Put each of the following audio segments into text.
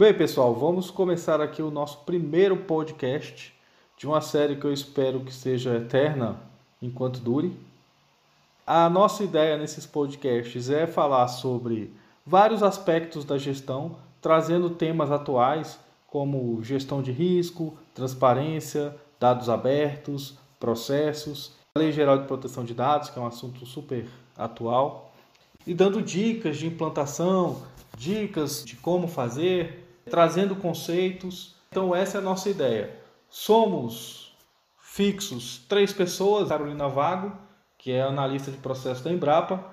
Bem, pessoal, vamos começar aqui o nosso primeiro podcast de uma série que eu espero que seja eterna enquanto dure. A nossa ideia nesses podcasts é falar sobre vários aspectos da gestão, trazendo temas atuais como gestão de risco, transparência, dados abertos, processos, Lei Geral de Proteção de Dados, que é um assunto super atual, e dando dicas de implantação, dicas de como fazer, trazendo conceitos. Então, essa é a nossa ideia. Somos fixos três pessoas: Carolina Vago, que é analista de processo da Embrapa,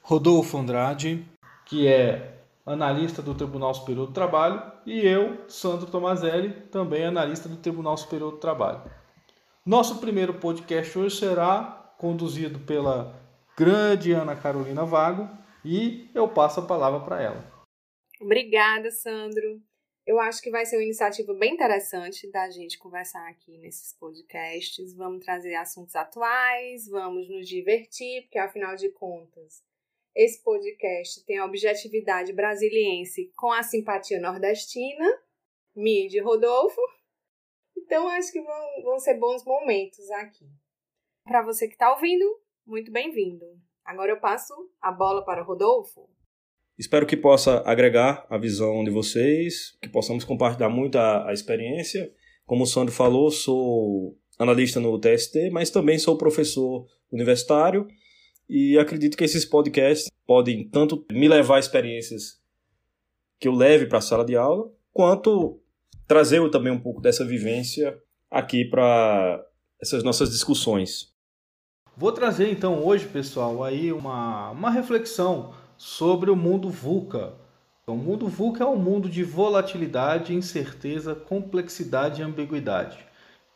Rodolfo Andrade, que é analista do Tribunal Superior do Trabalho, e eu, Sandro Tomazelli, também analista do Tribunal Superior do Trabalho. Nosso primeiro podcast hoje será conduzido pela grande Ana Carolina Vago e eu passo a palavra para ela. Obrigada, Sandro. Eu acho que vai ser uma iniciativa bem interessante da gente conversar aqui nesses podcasts. Vamos trazer assuntos atuais, vamos nos divertir, porque afinal de contas, esse podcast tem a objetividade brasiliense com a simpatia nordestina, Mid Rodolfo. Então acho que vão, vão ser bons momentos aqui. Para você que está ouvindo, muito bem-vindo. Agora eu passo a bola para o Rodolfo. Espero que possa agregar a visão de vocês, que possamos compartilhar muito a, a experiência. Como o Sandro falou, sou analista no TST, mas também sou professor universitário e acredito que esses podcasts podem tanto me levar a experiências que eu leve para a sala de aula, quanto trazer também um pouco dessa vivência aqui para essas nossas discussões. Vou trazer então hoje, pessoal, aí uma, uma reflexão sobre o mundo VUCA. O mundo VUCA é um mundo de volatilidade, incerteza, complexidade e ambiguidade.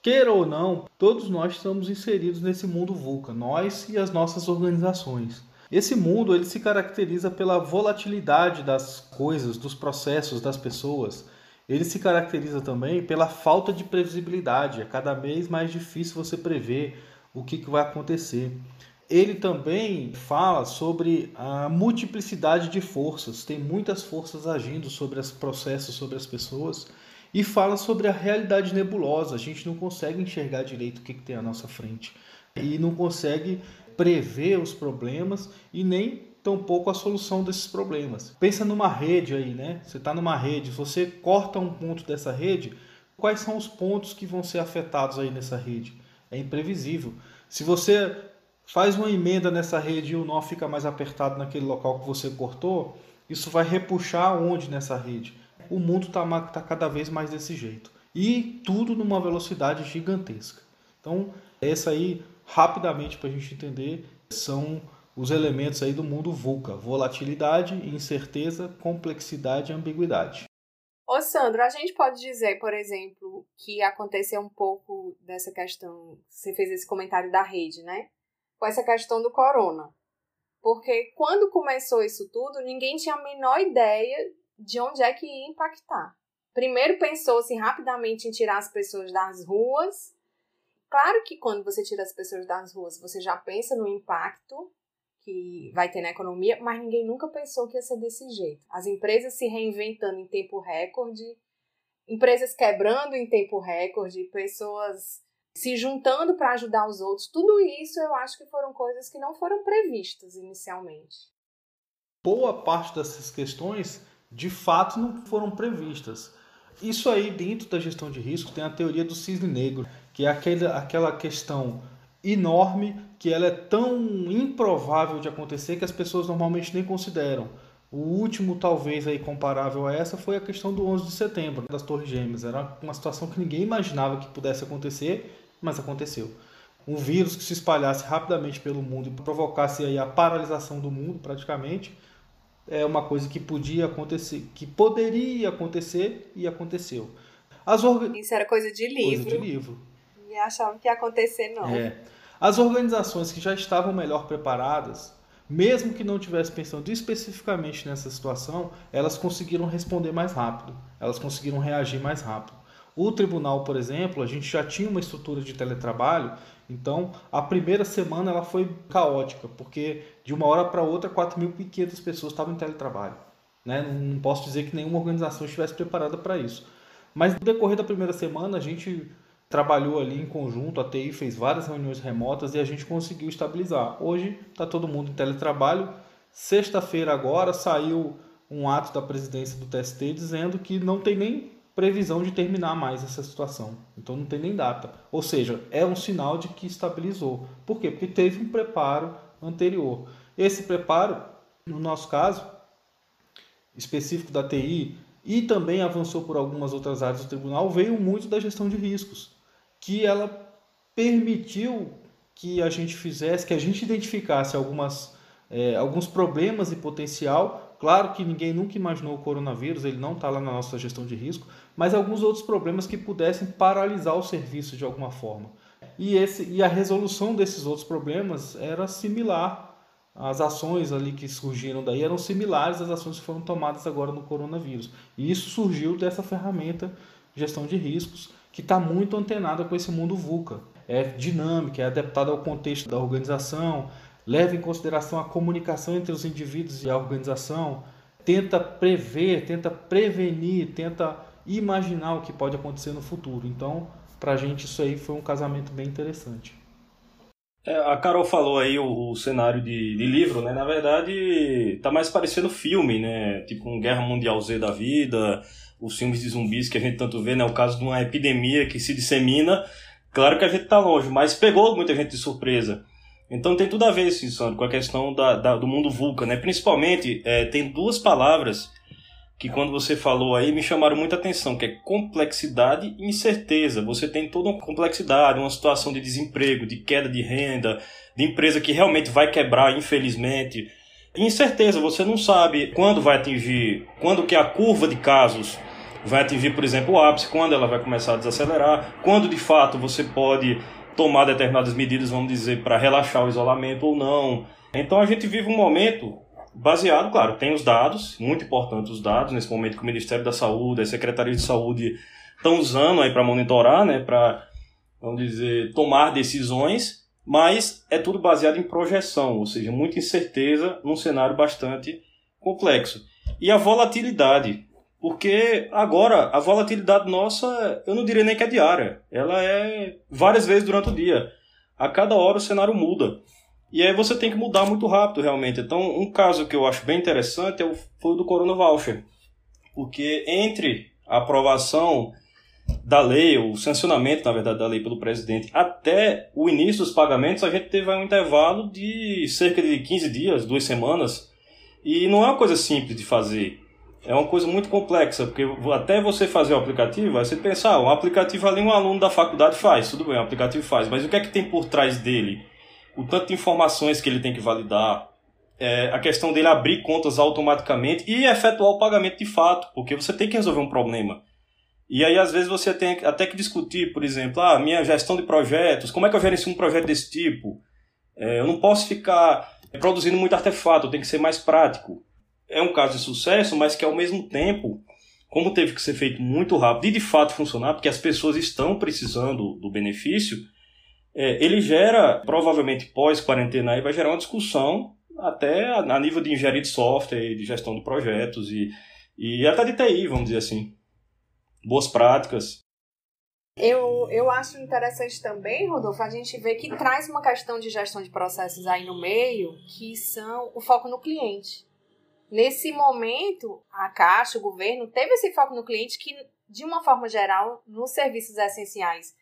Queira ou não, todos nós estamos inseridos nesse mundo VUCA, nós e as nossas organizações. Esse mundo ele se caracteriza pela volatilidade das coisas, dos processos, das pessoas. Ele se caracteriza também pela falta de previsibilidade. É cada vez mais difícil você prever o que, que vai acontecer ele também fala sobre a multiplicidade de forças, tem muitas forças agindo sobre os processos, sobre as pessoas, e fala sobre a realidade nebulosa. A gente não consegue enxergar direito o que, que tem à nossa frente e não consegue prever os problemas e nem tampouco a solução desses problemas. Pensa numa rede aí, né? Você está numa rede, você corta um ponto dessa rede, quais são os pontos que vão ser afetados aí nessa rede? É imprevisível. Se você faz uma emenda nessa rede e o nó fica mais apertado naquele local que você cortou, isso vai repuxar onde nessa rede? O mundo está tá cada vez mais desse jeito. E tudo numa velocidade gigantesca. Então, essa aí, rapidamente para a gente entender, são os elementos aí do mundo VUCA: volatilidade, incerteza, complexidade e ambiguidade. Ô Sandro, a gente pode dizer, por exemplo, que aconteceu um pouco dessa questão, você fez esse comentário da rede, né? Com essa questão do corona. Porque quando começou isso tudo, ninguém tinha a menor ideia de onde é que ia impactar. Primeiro pensou-se rapidamente em tirar as pessoas das ruas. Claro que quando você tira as pessoas das ruas, você já pensa no impacto que vai ter na economia, mas ninguém nunca pensou que ia ser desse jeito. As empresas se reinventando em tempo recorde, empresas quebrando em tempo recorde, pessoas se juntando para ajudar os outros. Tudo isso eu acho que foram coisas que não foram previstas inicialmente. Boa parte dessas questões de fato não foram previstas. Isso aí, dentro da gestão de risco, tem a teoria do cisne negro, que é aquele, aquela questão enorme que ela é tão improvável de acontecer que as pessoas normalmente nem consideram. O último, talvez, aí comparável a essa foi a questão do 11 de setembro, das Torres Gêmeas. Era uma situação que ninguém imaginava que pudesse acontecer mas aconteceu. Um vírus que se espalhasse rapidamente pelo mundo e provocasse aí a paralisação do mundo, praticamente, é uma coisa que podia acontecer, que poderia acontecer e aconteceu. As orga... Isso era coisa de livro. Coisa de livro. E achavam que ia acontecer, não. É. As organizações que já estavam melhor preparadas, mesmo que não tivessem pensando especificamente nessa situação, elas conseguiram responder mais rápido, elas conseguiram reagir mais rápido. O tribunal, por exemplo, a gente já tinha uma estrutura de teletrabalho, então a primeira semana ela foi caótica, porque de uma hora para outra 4.500 pessoas estavam em teletrabalho. Né? Não posso dizer que nenhuma organização estivesse preparada para isso. Mas no decorrer da primeira semana, a gente trabalhou ali em conjunto, a TI fez várias reuniões remotas e a gente conseguiu estabilizar. Hoje está todo mundo em teletrabalho. Sexta-feira agora saiu um ato da presidência do TST dizendo que não tem nem previsão de terminar mais essa situação. Então não tem nem data. Ou seja, é um sinal de que estabilizou. Por quê? Porque teve um preparo anterior. Esse preparo, no nosso caso, específico da TI, e também avançou por algumas outras áreas do tribunal, veio muito da gestão de riscos, que ela permitiu que a gente fizesse, que a gente identificasse algumas, é, alguns problemas e potencial. Claro que ninguém nunca imaginou o coronavírus, ele não está lá na nossa gestão de risco, mas alguns outros problemas que pudessem paralisar o serviço de alguma forma. E, esse, e a resolução desses outros problemas era similar as ações ali que surgiram daí eram similares às ações que foram tomadas agora no coronavírus. E isso surgiu dessa ferramenta gestão de riscos que está muito antenada com esse mundo VUCA. É dinâmica, é adaptada ao contexto da organização, leva em consideração a comunicação entre os indivíduos e a organização, tenta prever, tenta prevenir, tenta imaginar o que pode acontecer no futuro. Então, para a gente isso aí foi um casamento bem interessante. É, a Carol falou aí o, o cenário de, de, livro, né? Na verdade, tá mais parecendo filme, né? Tipo um Guerra Mundial Z da vida, os filmes de zumbis que a gente tanto vê, né? O caso de uma epidemia que se dissemina. Claro que a gente tá longe, mas pegou muita gente de surpresa. Então tem tudo a ver, sim, Sandro, com a questão da, da do mundo vulca, né? Principalmente, é, tem duas palavras que quando você falou aí me chamaram muita atenção, que é complexidade e incerteza. Você tem toda uma complexidade, uma situação de desemprego, de queda de renda, de empresa que realmente vai quebrar, infelizmente. Incerteza, você não sabe quando vai atingir, quando que a curva de casos vai atingir, por exemplo, o ápice, quando ela vai começar a desacelerar, quando de fato você pode tomar determinadas medidas, vamos dizer, para relaxar o isolamento ou não. Então a gente vive um momento baseado, claro, tem os dados, muito importantes os dados, nesse momento que o Ministério da Saúde, a Secretaria de Saúde estão usando aí para monitorar, né, para, vamos dizer, tomar decisões, mas é tudo baseado em projeção, ou seja, muita incerteza num cenário bastante complexo. E a volatilidade, porque agora a volatilidade nossa, eu não diria nem que é diária, ela é várias vezes durante o dia. A cada hora o cenário muda. E aí você tem que mudar muito rápido, realmente. Então, um caso que eu acho bem interessante é o, foi o do Corona Voucher. Porque entre a aprovação da lei, o sancionamento, na verdade, da lei pelo presidente, até o início dos pagamentos, a gente teve um intervalo de cerca de 15 dias, duas semanas. E não é uma coisa simples de fazer. É uma coisa muito complexa, porque até você fazer o aplicativo, você pensa, ah, um aplicativo ali um aluno da faculdade faz, tudo bem, o aplicativo faz, mas o que é que tem por trás dele? o tanto de informações que ele tem que validar, é, a questão dele abrir contas automaticamente e efetuar o pagamento de fato, porque você tem que resolver um problema. E aí, às vezes, você tem até que discutir, por exemplo, a ah, minha gestão de projetos, como é que eu gerencio um projeto desse tipo? É, eu não posso ficar produzindo muito artefato, eu tenho que ser mais prático. É um caso de sucesso, mas que ao mesmo tempo, como teve que ser feito muito rápido e de fato funcionar, porque as pessoas estão precisando do benefício, é, ele gera, provavelmente pós-quarentena, aí vai gerar uma discussão até a, nível de engenharia de software, de gestão de projetos e, e até de TI, vamos dizer assim. Boas práticas. Eu, eu acho interessante também, Rodolfo, a gente ver que traz uma questão de gestão de processos aí no meio, que são o foco no cliente. Nesse momento, a Caixa, o governo, teve esse foco no cliente que, de uma forma geral, nos serviços essenciais,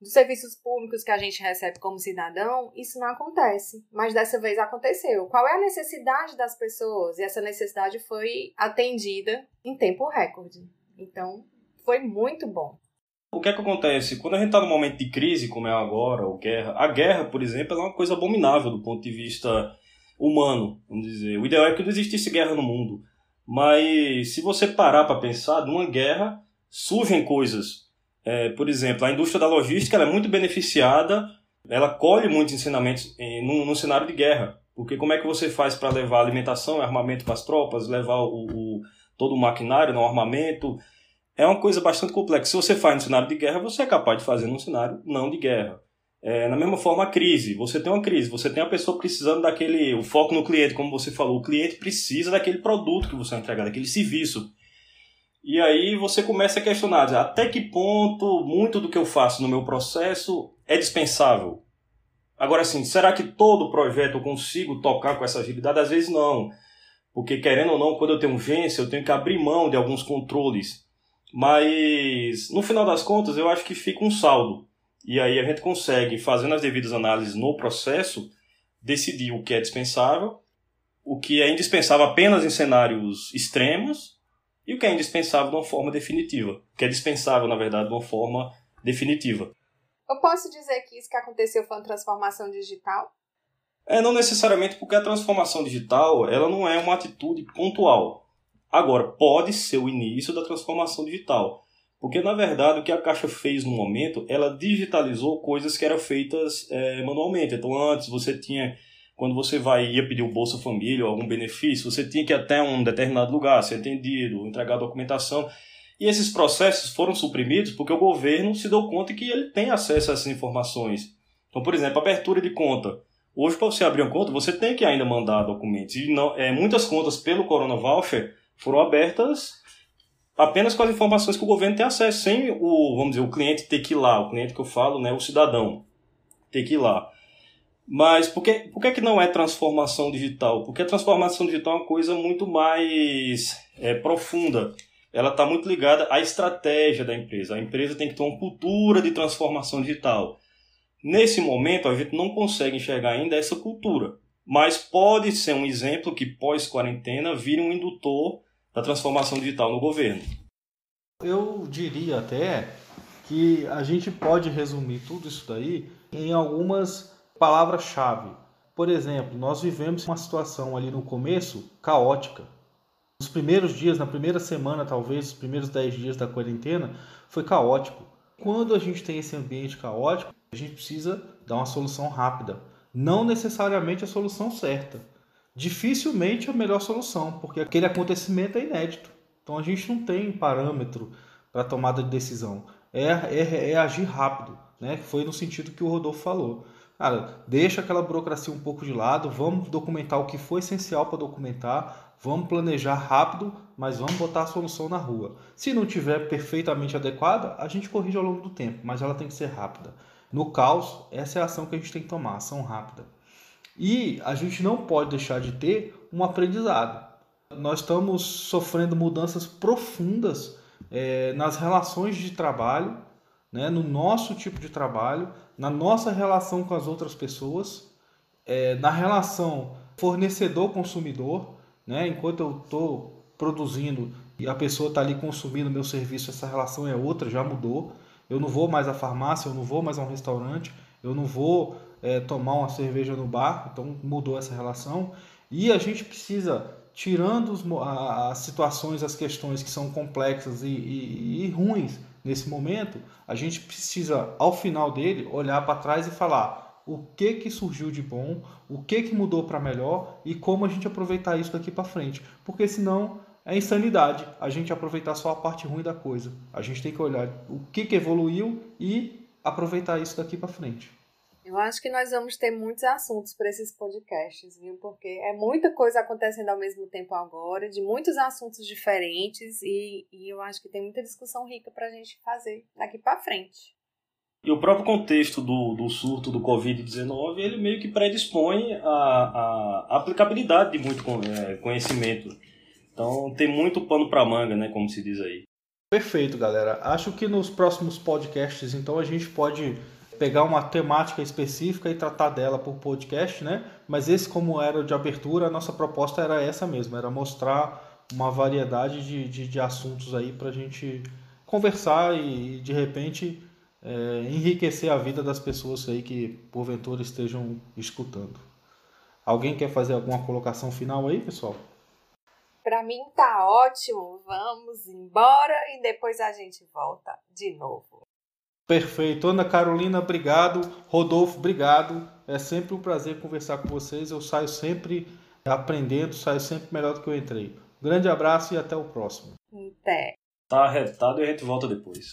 dos serviços públicos que a gente recebe como cidadão, isso não acontece. Mas dessa vez aconteceu. Qual é a necessidade das pessoas? E essa necessidade foi atendida em tempo recorde. Então, foi muito bom. O que é que acontece? Quando a gente está num momento de crise, como é agora, ou guerra, a guerra, por exemplo, é uma coisa abominável do ponto de vista humano, vamos dizer. O ideal é que não existisse guerra no mundo. Mas se você parar para pensar, numa guerra surgem coisas é, por exemplo, a indústria da logística é muito beneficiada, ela colhe muitos ensinamentos em, num, num, cenário de guerra. Porque como é que você faz para levar alimentação armamento para as tropas, levar o, o, todo o maquinário, o armamento? É uma coisa bastante complexa. Se você faz no cenário de guerra, você é capaz de fazer num cenário não de guerra. É, na mesma forma, a crise. Você tem uma crise, você tem a pessoa precisando daquele. O foco no cliente, como você falou. O cliente precisa daquele produto que você vai entregar, daquele serviço. E aí você começa a questionar: até que ponto muito do que eu faço no meu processo é dispensável? Agora, assim, será que todo projeto eu consigo tocar com essa agilidade? Às vezes não. Porque, querendo ou não, quando eu tenho urgência, eu tenho que abrir mão de alguns controles. Mas, no final das contas, eu acho que fica um saldo. E aí a gente consegue, fazendo as devidas análises no processo, decidir o que é dispensável, o que é indispensável apenas em cenários extremos e o que é indispensável de uma forma definitiva. O que é dispensável, na verdade, de uma forma definitiva. Eu posso dizer que isso que aconteceu foi uma transformação digital? É, não necessariamente porque a transformação digital ela não é uma atitude pontual. Agora, pode ser o início da transformação digital. Porque, na verdade, o que a Caixa fez no momento, ela digitalizou coisas que eram feitas é, manualmente. Então, antes você tinha, quando você vai ia pedir o Bolsa Família ou algum benefício, você tinha que ir até um determinado lugar, ser atendido, entregar documentação. E esses processos foram suprimidos porque o governo se deu conta que ele tem acesso a essas informações. Então, por exemplo, abertura de conta. Hoje, para você abrir uma conta, você tem que ainda mandar documentos. E não, é, muitas contas pelo Corona Voucher foram abertas apenas com as informações que o governo tem acesso, sem o, vamos dizer, o cliente ter que ir lá, o cliente que eu falo, né, o cidadão ter que ir lá. Mas por que, por que, que não é transformação digital? Porque a transformação digital é uma coisa muito mais é, profunda. Ela está muito ligada à estratégia da empresa. A empresa tem que ter uma cultura de transformação digital. Nesse momento, a gente não consegue enxergar ainda essa cultura. Mas pode ser um exemplo que pós-quarentena vire um indutor da transformação digital no governo. Eu diria até que a gente pode resumir tudo isso daí em algumas palavras-chave. Por exemplo, nós vivemos uma situação ali no começo caótica. Nos primeiros dias, na primeira semana, talvez, os primeiros 10 dias da quarentena, foi caótico. Quando a gente tem esse ambiente caótico, a gente precisa dar uma solução rápida. Não necessariamente a solução certa, dificilmente a melhor solução, porque aquele acontecimento é inédito. Então a gente não tem parâmetro para tomada de decisão. É, é, é, agir rápido, né? Foi no sentido que o Rodolfo falou. Cara, deixa aquela burocracia um pouco de lado, vamos documentar o que foi essencial para documentar, vamos planejar rápido, mas vamos botar a solução na rua. Se não tiver perfeitamente adequada, a gente corrige ao longo do tempo, mas ela tem que ser rápida. No caos, essa é a ação que a gente tem que tomar, ação rápida. E a gente não pode deixar de ter um aprendizado. Nós estamos sofrendo mudanças profundas é, nas relações de trabalho, né, no nosso tipo de trabalho, na nossa relação com as outras pessoas, é, na relação fornecedor-consumidor. Né, enquanto eu estou produzindo e a pessoa está ali consumindo meu serviço, essa relação é outra, já mudou. Eu não vou mais à farmácia, eu não vou mais a um restaurante, eu não vou é, tomar uma cerveja no bar, então mudou essa relação. E a gente precisa, tirando os, as situações, as questões que são complexas e, e, e ruins nesse momento, a gente precisa, ao final dele, olhar para trás e falar o que que surgiu de bom, o que que mudou para melhor e como a gente aproveitar isso daqui para frente. Porque senão é insanidade a gente aproveitar só a parte ruim da coisa. A gente tem que olhar o que, que evoluiu e aproveitar isso daqui para frente. Eu acho que nós vamos ter muitos assuntos para esses podcasts, viu? Porque é muita coisa acontecendo ao mesmo tempo agora, de muitos assuntos diferentes, e, e eu acho que tem muita discussão rica para a gente fazer daqui para frente. E o próprio contexto do, do surto do Covid-19, ele meio que predispõe a, a aplicabilidade de muito é, conhecimento. Então tem muito pano para manga, né, como se diz aí. Perfeito, galera. Acho que nos próximos podcasts, então, a gente pode pegar uma temática específica e tratar dela por podcast, né? Mas esse, como era de abertura, a nossa proposta era essa mesmo, era mostrar uma variedade de, de, de assuntos aí para a gente conversar e, de repente, é, enriquecer a vida das pessoas aí que, porventura, estejam escutando. Alguém quer fazer alguma colocação final aí, pessoal? Para mim tá ótimo. Vamos embora e depois a gente volta de novo. Perfeito. Ana Carolina, obrigado. Rodolfo, obrigado. É sempre um prazer conversar com vocês. Eu saio sempre aprendendo, saio sempre melhor do que eu entrei. grande abraço e até o próximo. Até. Tá arretado e a gente volta depois.